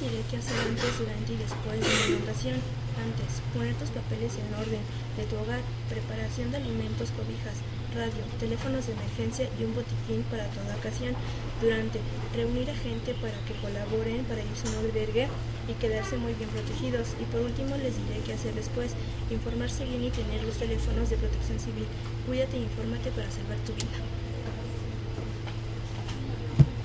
diré qué hacer antes, durante y después de la inundación. Antes, poner tus papeles en orden de tu hogar, preparación de alimentos, cobijas, radio, teléfonos de emergencia y un botiquín para toda ocasión. Durante, reunir a gente para que colaboren para irse a un albergue y quedarse muy bien protegidos. Y por último les diré qué hacer después, informarse bien y tener los teléfonos de protección civil. Cuídate e infórmate para salvar tu vida.